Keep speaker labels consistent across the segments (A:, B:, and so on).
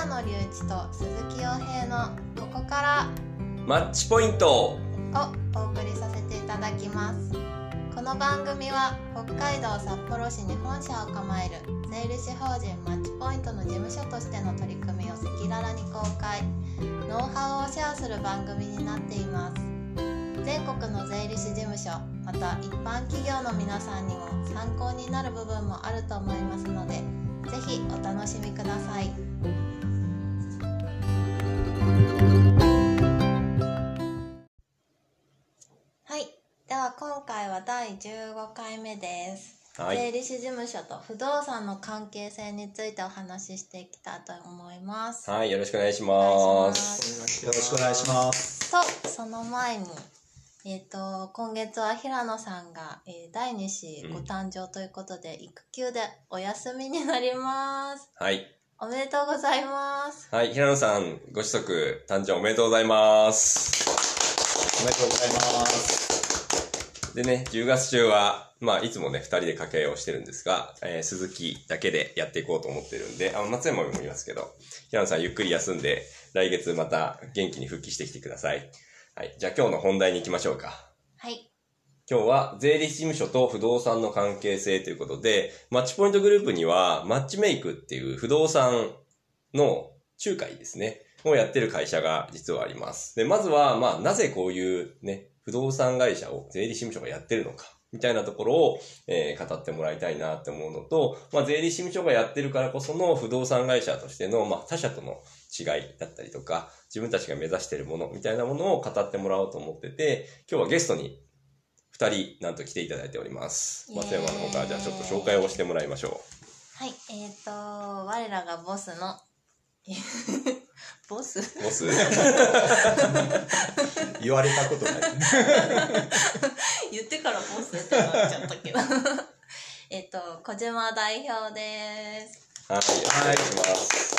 A: 平野隆一と鈴木洋平のここから
B: マッチポイント。
A: をお送りさせていただきます。この番組は北海道札幌市に本社を構える税理士法人マッチポイントの事務所としての取り組みを赤裸々に公開。ノウハウをシェアする番組になっています。全国の税理士事務所また一般企業の皆さんにも参考になる部分もあると思いますのでぜひお楽しみください15回目です
B: はい
A: 税理士事務所と不動産の関係性についてお話ししていきたいと思います。
B: はいよろしくお願いしま
A: す
B: す
C: よろしくお願いします。
A: と、その前に、えっ、と、今月は平野さんが、えー第2子ご誕生ということで、育休でお休みになります。
B: はい
A: おめでとうございます。
B: はい平野さんご子息誕生おめでとうございます
C: おめでとうございます。
B: でね10月中はまあいつもね2人で掛け合いをしてるんですが、えー鈴木だけでやっていこうと思ってるんであ松山もいますけど平野さんゆっくり休んで来月また元気に復帰してきてくださいはいじゃあ今日の本題に行きましょうか
A: はい。
B: 今日は税理士事務所と不動産の関係性ということで、マッチポイントグループにはマッチメイクっていう不動産の仲介ですね、をやってる会社が実はあります。で、まずは、まあ、なぜこういうね、不動産会社を税理士事務所がやってるのか、みたいなところを、えー語ってもらいたいなって思うのと、まあ、税理士事務所がやってるからこその不動産会社としての、まあ、他社との違いだったりとか、自分たちが目指しているものみたいなものを語ってもらおうと思ってて、今日はゲストに二人、なんと来ていただいております。松山の方から、じゃあちょっと紹介をしてもらいましょ
A: はい。えっ、と、我らがボスの、ボス？
B: う。ボス？
C: 言われたことない。
A: 言ってからボスってなっちゃったけど。えっと、小島代表です。
B: はい、お願いします。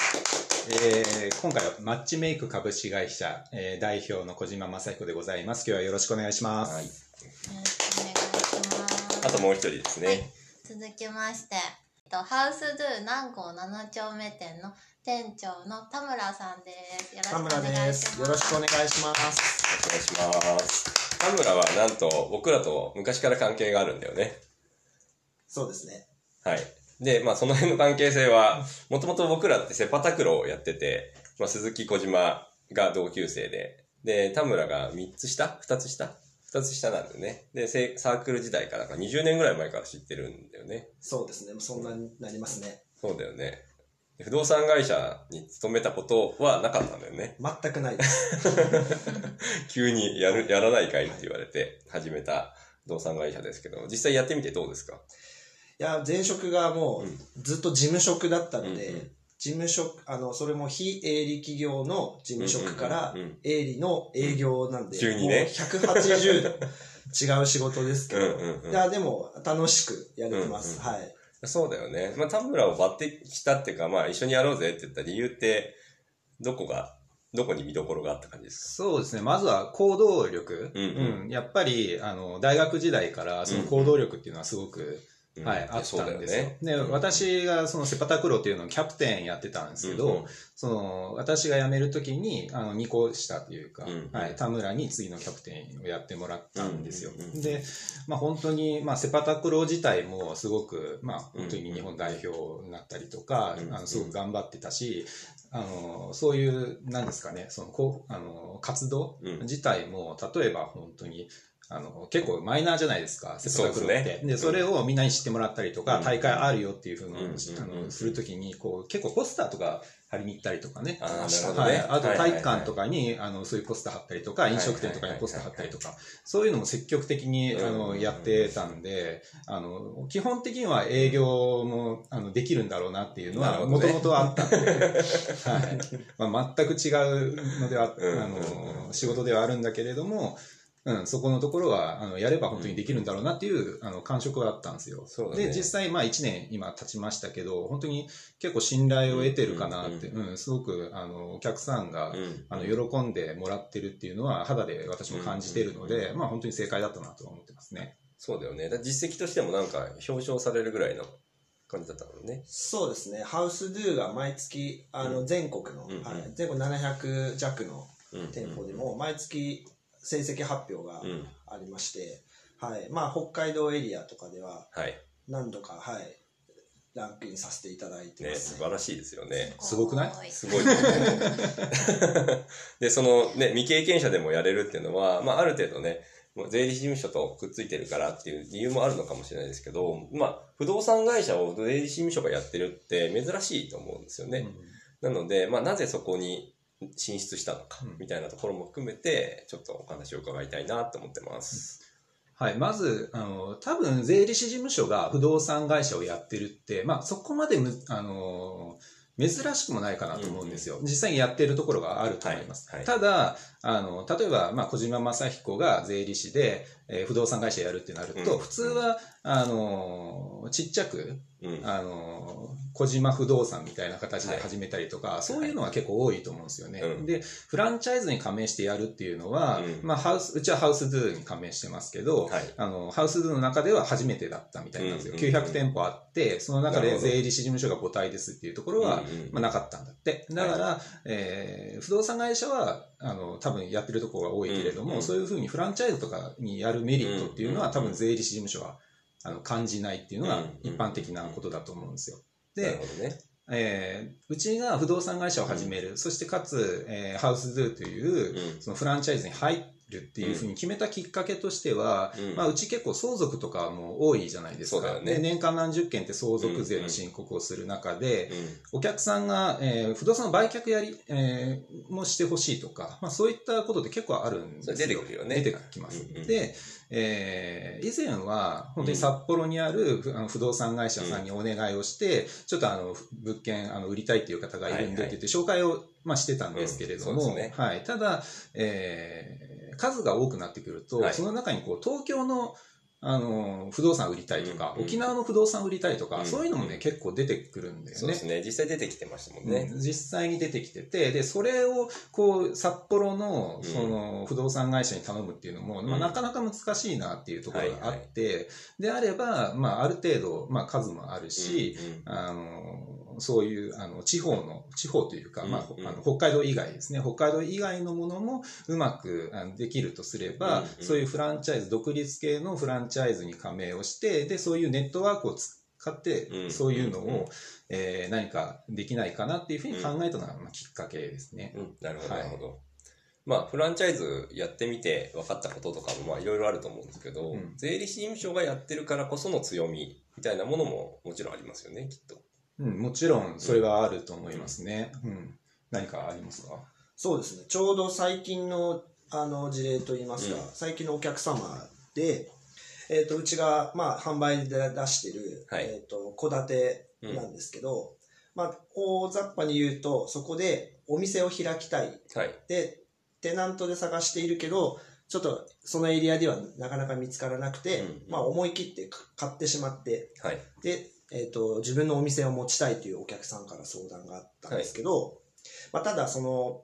C: えー今回はマッチメイク株式会社、えー代表の小島正彦でございます。今日はよろしくお願いします。
B: はい。
A: よろしくお願いします。
B: あともう一人です
A: はい
B: ね。、
A: 続きまして、えっと、ハウスドゥ南郷7丁目店の店長の田村さんです。よろしく
C: 田
A: お願
C: 村で
A: いします。
C: す。よろしくお願いします。
B: お願いします。田村はなんと僕らと昔から関係があるんだよね。
D: そうですね。
B: はい。で、まあその辺の関係性は、もともと僕らってセパタクロをやってて、まあ鈴木小島が同級生で、で、田村が3つ下 ?2 つ下 ?2 つ下なんでね。で、せサークル時代からか20年ぐらい前から知ってるんだよね。
D: そうですね。そんなになりますね。
B: そうだよね。で不動産会社に勤めたことはなかったんだよね。
D: 全くないです。
B: 急にやる、やらないかいって言われて始めた不動産会社ですけど、実際やってみてどうですか？
D: いや、前職がも
B: うん。
D: うずっと事務職だったので、
B: うんうん
D: 事務職、あの、それも非営利企業の事務職から
B: うんうんうん。
D: 営利の営業なんで、
B: 急にね。
D: もう180度違う仕事ですけど、
B: うんうんうん。
D: いや、でも楽しくやれてます。
B: うんうん。
D: はい。
B: そうだよね。まあ、田村を抜擢したっていうか、まあ、一緒にやろうぜって言った理由って、どこが、どこに見どころがあった感じです
C: そうですね。まずは行動力。
B: うんうん
C: うんやっぱり、あの、大学時代からその行動力っていうのはすごく、
B: か
C: はい、あったんですよ。で、
B: うん。
C: 私がそのセパタクロっていうのをキャプテンやってたんですけど、
B: うんうん。
C: その、私が辞めるときに、あの、2個下というか、
B: うん
C: はい、田村に次のキャプテンをやってもらったんですよ。
B: うんうんうん。
C: で、まあ本当に、まあセパタクロ自体もすごく、まあ本当に日本代表になったりとか、
B: うん。
C: あの、すごく頑張ってたし、あの、そういう、なんですかね、その、こう、あの、活動
B: うん。
C: 自体も、例えば本当に、あの、結構マイナーじゃないですか、セパタクロって。
B: で
C: それをみんなに知ってもらったりとか、
B: うん。
C: 大会あるよっていうふうのを、
B: うん
C: あの、するときに、こう、結構ポスターとか貼りに行ったりとかね。
B: あーなるほどね。
C: はい。あと体育館とかに、あの、そういうポスター貼ったりとか、飲食店とかにポスター貼ったりとか、そういうのも積極的に、あ
B: うん
C: の、やってたんで、あの、基本的には営業も、あの、できるんだろうなっていうのは、もともとあったんで、はい。まあ、全く違うのでは、
B: うん。
C: あの、仕事ではあるんだけれども、うん、そこのところは、あの、やれば本当にできるんだろうなっていう、あの、感触はあったんですよ。
B: そうだね
C: で、実際、まあ1年今経ちましたけど、本当に結構信頼を得てるかなって、
B: う
C: うん、すごく、あの、お客さんが、
B: うん
C: あの、喜んでもらってるっていうのは、肌で私も感じてるので、まあ本当に正解だったなとは思ってますね。
B: そうだよね。実績としてもなんか表彰されるぐらいの感じだったのね。
D: そうですね。ハウスドゥが毎月、あの、全国の、
B: うんうん
D: はい、全国700弱の
B: うん。
D: 店舗でも、毎月成績発表が
B: うん。
D: ありまして、はい。まあ、北海道エリアとかでは、
B: はい。
D: 何度か、はい、ランクインさせていただいて
B: ね、
D: ますね。
B: 素晴らしいですよね。
C: すごくない？
B: すごい。で、そのね、未経験者でもやれるっていうのは、まあ、ある程度ね、もう税理士事務所とくっついてるからっていう理由もあるのかもしれないですけど、まあ、不動産会社を税理士事務所がやってるって珍しいと思うんですよね。なので、まあ、なぜそこに進出したのか
C: うん、
B: みたいなところも含めて、ちょっとお話を伺いたいなと思ってます。
C: はい、まず、あの、多分税理士事務所が不動産会社をやってるって、まあそこまでむ、あの、珍しくもないかなと思うんですよ。実際にやってるところがあると思います。
B: はいはい
C: ただ、あの、例えば、まあ小島正彦が税理士で、えー不動産会社やるってなると、
B: うん
C: 普通は、あの、ちっちゃく、
B: うん。
C: あの、小島不動産みたいな形で始めたりとか、そういうのは結構多いと思うんですよね。
B: うん
C: で、フランチャイズに加盟してやるっていうのは、
B: うん
C: まあハウス、うちはハウスドゥに加盟してますけど、
B: はい。
C: あの、ハウスドゥの中では初めてだったみたいなんですよ。
B: うんうんうん
C: 900店舗あって、その中で税理士事務所が母体ですっていうところは、まあ、なかったんだって。だから、えー不動産会社は、あの、多分やってるところが多いけれども、
B: うんうん。
C: そういうふうにフランチャイズとかにやるメリットっていうのは、
B: うんうん。
C: 多分税理士事務所は、あの、感じないっていうのが
B: うんうん。
C: 一般的なことだと思うんですよ。で、
B: ね。
C: えーうちが不動産会社を始める、そしてかつ、えーハウスドゥという、
B: うん。
C: そのフランチャイズに入るっていうふうに決めたきっかけとしては、
B: うん。
C: まあ、うち結構相続とかも多いじゃないですか。
B: ね。
C: で年間何十件って相続税の申告をする中で、
B: う
C: お客さんが、えー不動産の売却やり、えーもしてほしいとか、まあ、そういったことって結構あるんですよ。
B: 出てくるよね。
C: 出てきます。
B: うんうん。
C: で、えー以前は本当に札幌にある不あの不動産会社さんにお願いをして、ちょっとあの物件あの売りたいっていう方がいるんでって言って紹介を、まあ、してたんですけれども、
B: ね。
C: はい、ただ、えー数が多くなってくると、
B: はい。
C: その中にこう東京のあの不動産売りたいとか、
B: うん。うん
C: 沖縄の不動産売りたいとか、
B: うん。
C: そういうのもね結構出てくるんだよね。
B: そうですね。実際出てきてましたもんね。
C: うん。実際に出てきてて、で、それを、こう、札幌の、
B: うん。
C: その、不動産会社に頼むっていうのも、まあ、
B: うん。
C: なかなか難しいなっていうところがあって、であれば、まあ、ある程度、まあ、数もあるし、
B: うん。
C: あの、そういう、あの、地方の、地方というか、ま
B: うんうん。
C: あ、あの北海道以外ですね、北海道以外のものもうまくあのできるとすれば、
B: うんうん。
C: そういうフランチャイズ、独立系のフランチャイズに加盟をして、で、そういうネットワークを使って
B: う、ん
C: そういうのを、
B: うんうん
C: えー何かできないかなっていうふうに考えたのが、まあ、きっかけですね。
B: うん、なるほど、
C: はい。
B: なるほど。まあ、フランチャイズやってみて分かったこととかも、まあ、いろいろあると思うんですけど、
C: うん。
B: 税理士事務所がやってるからこその強みみたいなものももちろんありますよね、きっと。
C: うん、もちろんそれはあると思いますね。うん。何かありますか？
D: そうですね。ちょうど最近のあの事例といいますか、
B: うん
D: 最近のお客様で、えっ、と、うちが、まあ、販売で出してる、
B: はい
D: えっ、と、戸建てなんですけど、まあ、大雑把に言うと、そこでお店を開きたい。
B: はい。
D: で、テナントで探しているけど、ちょっとそのエリアではなかなか見つからなくて、
B: うん
D: まあ、思い切って買ってしまって、
B: はい。
D: で、えっ、と、自分のお店を持ちたいというお客さんから相談があったんですけど、まあ、ただ、その、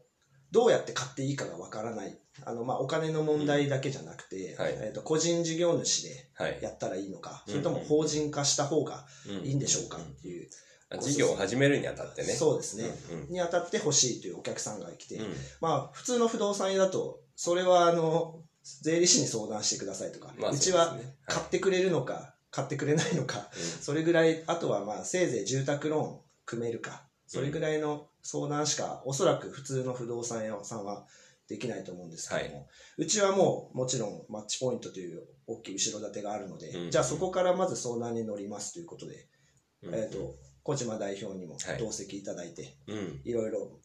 D: どうやって買っていいかがわからない。あの、まあ、お金の問題だけじゃなくて、
B: はい。
D: えっ、と、個人事業主で
B: はい。
D: やったらいいのか、
B: うん。
D: それとも法人化した方が
B: うん。
D: いいんでしょうかっていう、
B: あ事業を始めるにあたってね。
D: そうですね、
B: うん
D: にあたって欲しいというお客さんが来て、
B: うん。
D: まあ、普通の不動産屋だと、それは、あの、税理士に相談してくださいとか、
B: まあ
D: うちは
B: そうですね。はい
D: 買ってくれるのか、買ってくれないのか、それぐらい、あとはまあ、せいぜい住宅ローン組めるか、それぐらいの相談しか、おそらく普通の不動産屋さんはできないと思うんですけども、
B: は
D: うちはもう、もちろんマッチポイントという大きい後ろ盾があるので、
B: うん。
D: じゃあそこからまず相談に乗りますということで、
B: うん。
D: えっ、と、小島代表にも
B: はい。
D: 同席いただいて、
B: うん。
D: いろいろ、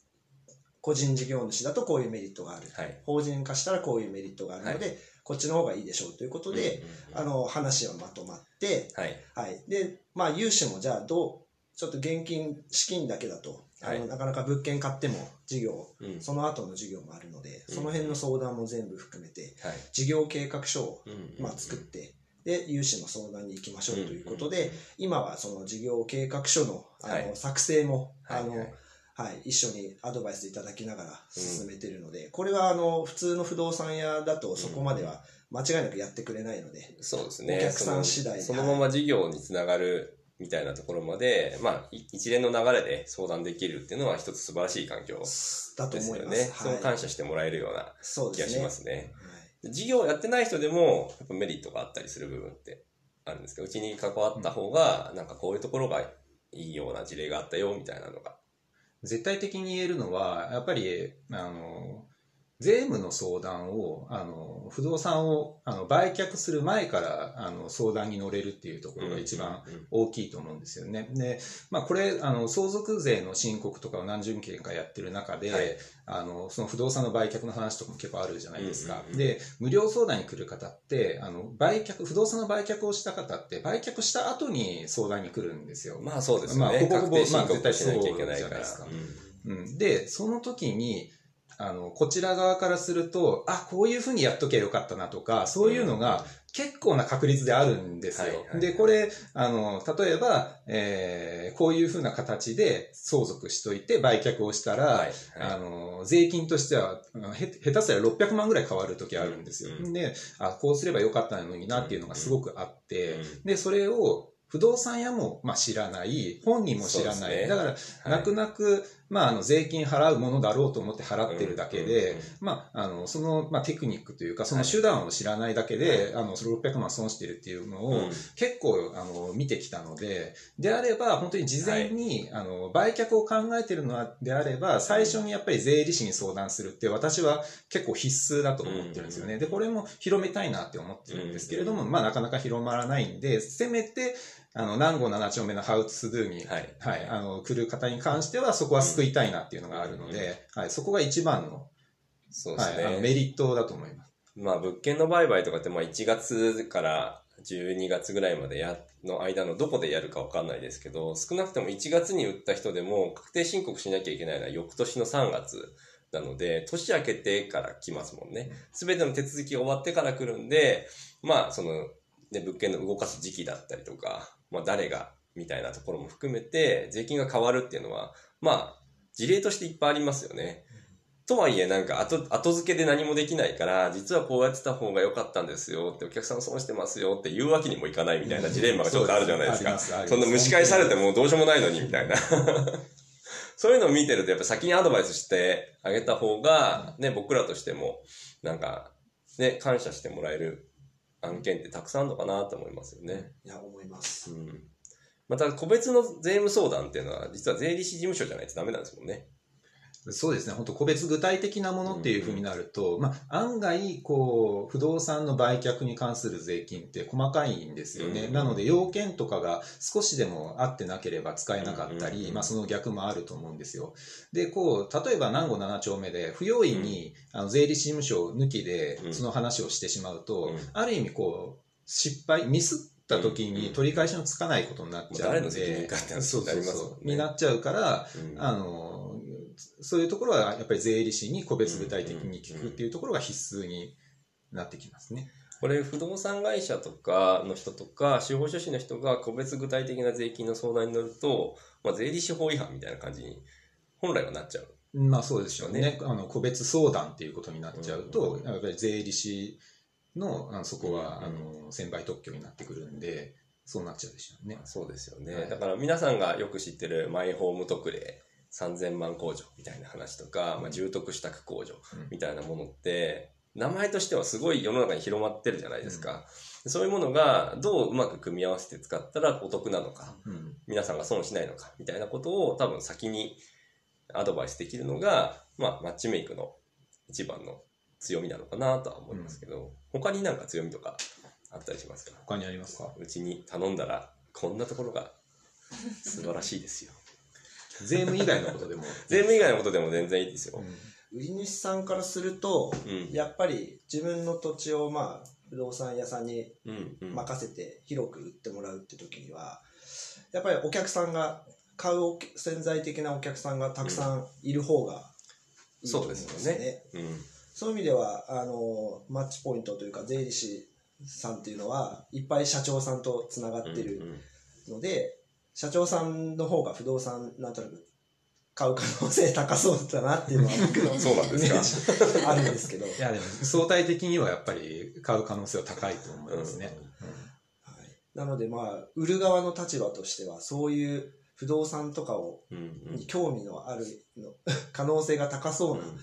D: 個人事業主だとこういうメリットがある。
B: はい。
D: 法人化したらこういうメリットがあるので、こっちの方がいいでしょうということで、
B: うん、
D: あの、話はまとまって、
B: はい。
D: はい。で、まあ、融資もじゃあどう、ちょっと現金、資金だけだと、あの、
B: はい
D: なかなか物件買っても事業、
B: うん。
D: その後の事業もあるので、
B: うん
D: その辺の相談も全部含めて、
B: はい。
D: 事業計画書を、
B: うん
D: まあ、作って、で、融資の相談に行きましょうということで、
B: うん
D: 今はその事業計画書の、あの、
B: はい
D: 作成も、あの、
B: はい
D: 一緒にアドバイスいただきながら進めてるので、これはあの、普通の不動産屋だとそこまでは間違いなくやってくれないので、
B: そうですね。
D: お客さん次第
B: そのそのまま事業につながるみたいなところまで、まあ、い一連の流れで相談できるっていうのは一つ素晴らしい環境
D: だと
B: です
D: 思います。
B: よね。そう
D: はい
B: 感謝してもらえるような気がし
D: そうですね。
B: ますね。
D: はい
B: 事業をやってない人でも、やっぱメリットがあったりする部分ってあるんですけど、うちに関わった方が、なんかこういうところがいいような事例があったよ、みたいなのが。
C: 絶対的に言えるのは、やっぱり、あの、税務の相談を、あの、不動産をあの売却する前からあの相談に乗れるっていうところが一番大きいと思うんですよね。で、まあこれ、あの、相続税の申告とかを何十件かやってる中で、
B: はい
C: あの、その不動産の売却の話とかも結構あるじゃないですか。で、無料相談に来る方って、あの、売却、不動産の売却をした方って、売却した後に相談に来るんですよ。
B: まあそうですよね。
C: まあほぼほぼ
B: 確定申告しなきゃいけないから。
C: まあ絶対そうじゃないですか
B: うん
C: うん、で、その時に、あの、こちら側からすると、あ、こういうふうにやっときゃよかったなとか、そういうのが結構な確率であるんですよ。で、これ、あの、例えば、えーこういうふうな形で相続しといて売却をしたら、
B: はい。はい
C: あの、税金としては、へ下手すりゃ600万ぐらい変わる時あるんですよ。
B: うん
C: で、あ、こうすればよかったのになっていうのがすごくあって、
B: うん
C: で、それを不動産屋も、まあ、知らない、本人も知らない。
B: ね
C: だから、
B: はい
C: 泣く泣く、まあ、あの、税金払うものだろうと思って払ってるだけで、まあ、あの、その、まあ、テクニックというか、その手段を知らないだけで、あの、それ600万損してるっていうのを、
B: うん。
C: 結構、あの、見てきたので、であれば、本当に事前に、あの、売却を考えてるのであれば、最初にやっぱり税理士に相談するって、私は結構必須だと思ってるんですよね。で、これも広めたいなって思ってるんですけれども、まあ、なかなか広まらないんで、せめて、あの、南郷7丁目のハウツドゥに、
B: はい。
C: はい、あの、来る方に関しては、そこは救いたいなっていうのがあるので、はい、そこが一番の、はい、
B: そうですね。
C: あのメリットだと思います。
B: まあ、物件の売買とかって、まあ、1月から12月ぐらいまでや、の間のどこでやるかわかんないですけど、少なくとも1月に売った人でも、確定申告しなきゃいけないのは翌年の3月なので、年明けてから来ますもんね。すべての手続きが終わってから来るんで、まあ、その、ね、物件の動かす時期だったりとか、まあ、誰が、みたいなところも含めて、税金が変わるっていうのは、まあ、事例としていっぱいありますよね。とはいえ、なんか後、後付けで何もできないから、実はこうやってた方が良かったんですよって、お客さん損してますよって言うわけにもいかないみたいなジレンマがちょっとあるじゃないですか。
C: そ
B: んな蒸し返されてもどうしようもないのにみたいな。そういうのを見てると、やっぱ先にアドバイスしてあげた方が、ね、僕らとしても、なんか、ね、感謝してもらえる案件ってたくさんあるのかなと思いますよね。
D: いや、思います。
B: うん。また、個別の税務相談っていうのは、実は税理士事務所じゃないとダメなんですもんね。
C: そうですね。本当個別具体的なものっていうふうになると、まあ、案外、こう、不動産の売却に関する税金って細かいんですよね。
B: うん。
C: なので、要件とかが少しでも合ってなければ使えなかったり、
B: うん。
C: まあ、その逆もあると思うんですよ。で、こう、例えば南郷7丁目で、不用意に、あの税理士事務所抜きで
B: う、ん。
C: その話をしてしまうと、
B: うん。
C: ある意味、こう、失敗、ミスった時
B: うん。
C: に取り返しのつかないことになっちゃうので、うそう
B: んね
C: そう。になっちゃうから、
B: うん。
C: あの、そういうところはやっぱり税理士に個別具体的に聞くっていうところが必須になってきますね。
B: これ不動産会社とかの人とか司法書士の人が個別具体的な税金の相談に乗ると、まあ、税理士法違反みたいな感じに本来はなっちゃう。
C: まあそうでしょうね。
B: ね
C: あの個別相談っていうことになっちゃうと、
B: うん
C: やっぱり税理士のあのそこは、
B: うん
C: あの専売特許になってくるんで、そうなっちゃうでしょうね。
B: そうですよね。
C: はい
B: だから皆さんがよく知ってるマイホーム特例3000万控除みたいな話とか、まあ、重篤支度控除
C: うん。
B: みたいなものって、名前としてはすごい世の中に広まってるじゃないですか。そういうものがどううまく組み合わせて使ったらお得なのか、
C: うん。
B: 皆さんが損しないのかみたいなことを多分先にアドバイスできるのが、まあ、マッチメイクの一番の強みなのかなとは思いますけど、他になんか強みとかあったりしますか？
C: 他にありますか？
B: うちに頼んだらこんなところが素晴らしいですよ。
C: 税務以外のことでも。
B: 税務以外のことでも全然いいですよ。
D: 売り主さんからすると、
B: うん。
D: やっぱり自分の土地をまあ不動産屋さんに
B: うん。うん。
D: 任せて広く売ってもらうって時にはやっぱりお客さんが買う潜在的なお客さんがたくさんいる方がいいと思うんです
B: そうですよ
D: ね。
B: うん。
D: そういう意味ではあのマッチポイントというか税理士さんっていうのはいっぱい社長さんとつながってるので、社長さんの方が不動産なんとなく買う可能性高そうだなっていうのは僕の
B: そうなんですか？
D: あるんですけど、
C: いや、でも相対的にはやっぱり買う可能性は高いと思いますね。
D: はい。なのでまあ、売る側の立場としては、そういう不動産とかを、
B: うんうん。
D: に興味のあるの 可能性が高そうな
B: うんうんうん。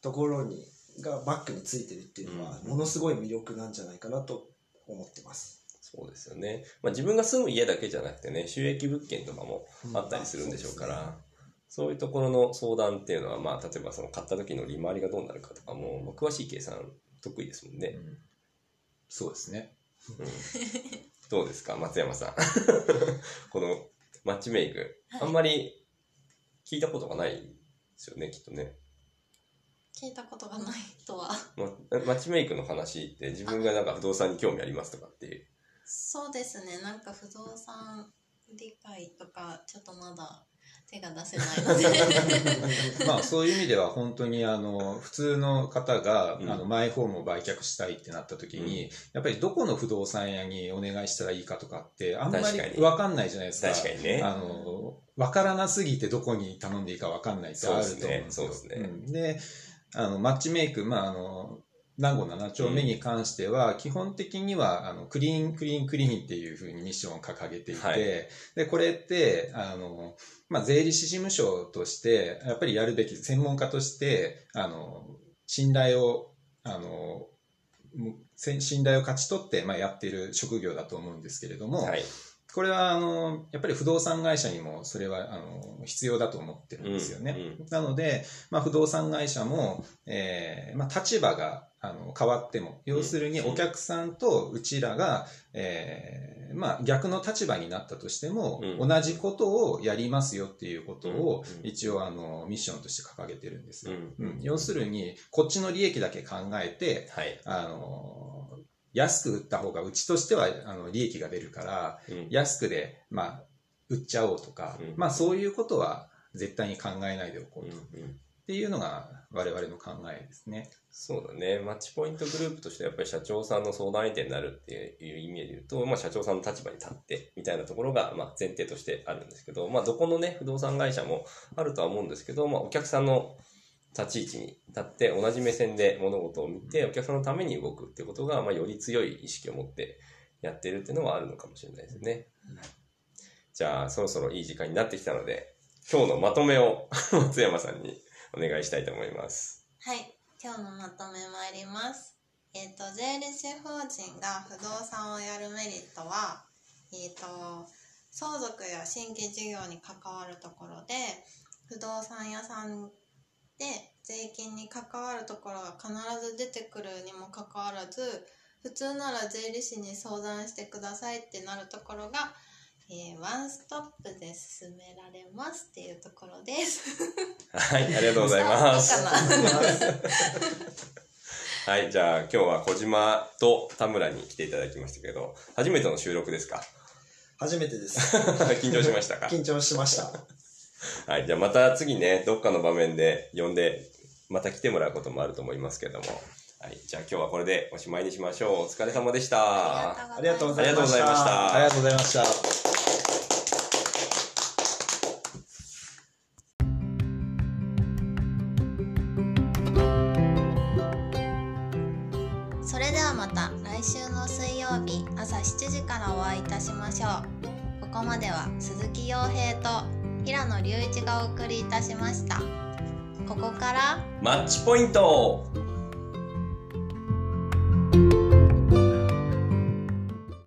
D: ところに、がバックについてるっていうのは、
B: うん。
D: ものすごい魅力なんじゃないかなと思ってます。
B: そうですよね。まあ自分が住む家だけじゃなくてね、収益物件とかもあったりするんでしょうから、そういうところの相談っていうのは、まあ例えばその買った時の利回りがどうなるかとかも、まあ詳しい計算得意ですもんね。
C: そうですね。
B: うんどうですか、松山さん。このマッチメイク、
A: はい
B: あんまり聞いたことがないですよね、きっとね。
A: 聞いたことがないとは。
B: ま、マッチメイクの話って自分がなんか不動産に興味ありますとかっていう。
A: そうですね。なんか不動産理解とか、ちょっとまだ手が出せないので。
C: まあそういう意味では本当にあの普通の方が、
B: うん
C: あのマイホームを売却したいってなった時に、やっぱりどこの不動産屋にお願いしたらいいかとかってあんまり分かんないじゃないですか。
B: 確かにね。
C: あの、わからなすぎてどこに頼んでいいかわかんないってあると思うんですよ。
B: そうですね
C: うんで、あの、マッチメイク、まあ、あの、南郷7丁目に関しては、基本的には、あの、クリーン、クリーン、クリーンっていうふうにミッションを掲げていて、
B: はい。
C: で、これって、あの、まあ、税理士事務所として、やっぱりやるべき、専門家として、あの、信頼を、あの、信頼を勝ち取って、まあ、やっている職業だと思うんですけれども、
B: はい。
C: これはあのやっぱり不動産会社にもそれはあの必要だと思ってるんですよね。
B: うん
C: なので、まあ、不動産会社も、えーまあ、立場があの変わっても要するに
B: うん。
C: お客さんとうちらが、えーまあ、逆の立場になったとしても、
B: うん。
C: 同じことをやりますよっていうことを
B: うん
C: 一応あのミッションとして掲げてるんです
B: うん。
C: 要するにこっちの利益だけ考えて
B: はい。
C: あの安く売った方がうちとしてはあの利益が出るから
B: うん
C: 安くで、まあ、売っちゃおうとか、
B: うん
C: まあそういうことは絶対に考えないでおこうと、っていうのが我々の考えですね。
B: そうだね。マッチポイントグループとしてやっぱり社長さんの相談相手になるっていう意味で言うと、まあ社長さんの立場に立ってみたいなところがまあ前提としてあるんですけど、まあどこのね、不動産会社もあるとは思うんですけど、まあお客さんの立ち位置に立って同じ目線で物事を見てお客さんのために動くっていうことが、まあより強い意識を持ってやってるっていうのはあるのかもしれないですね。じゃあそろそろいい時間になってきたので、今日のまとめを 松山さんにお願いしたいと思います。
A: はい。今日のまとめ参ります。えっ、と、税理士法人が不動産をやるメリットは、えっ、と、相続や新規事業に関わるところで、不動産屋さんで税金に関わるところが必ず出てくるにもかかわらず、普通なら税理士に相談してくださいってなるところが、えーワンストップで進められますっていうところです。
B: はい、ありがとうございます。はい、じゃあ今日は小島と田村に来ていただきましたけど、初めての収録ですか？
D: 初めてです。
B: 緊張しましたか？
D: 緊張しました。
B: はい、じゃあまた次ね、どっかの場面で呼んで、また来てもらうこともあると思いますけども。はい、じゃあ今日はこれでおしまいにしましょう。お疲れ様でした。
D: ありがとうございました
B: ありがとうございました
C: ありがとうございました。
A: 野隆一がお送りいたしました。ここから
B: マッチポイント。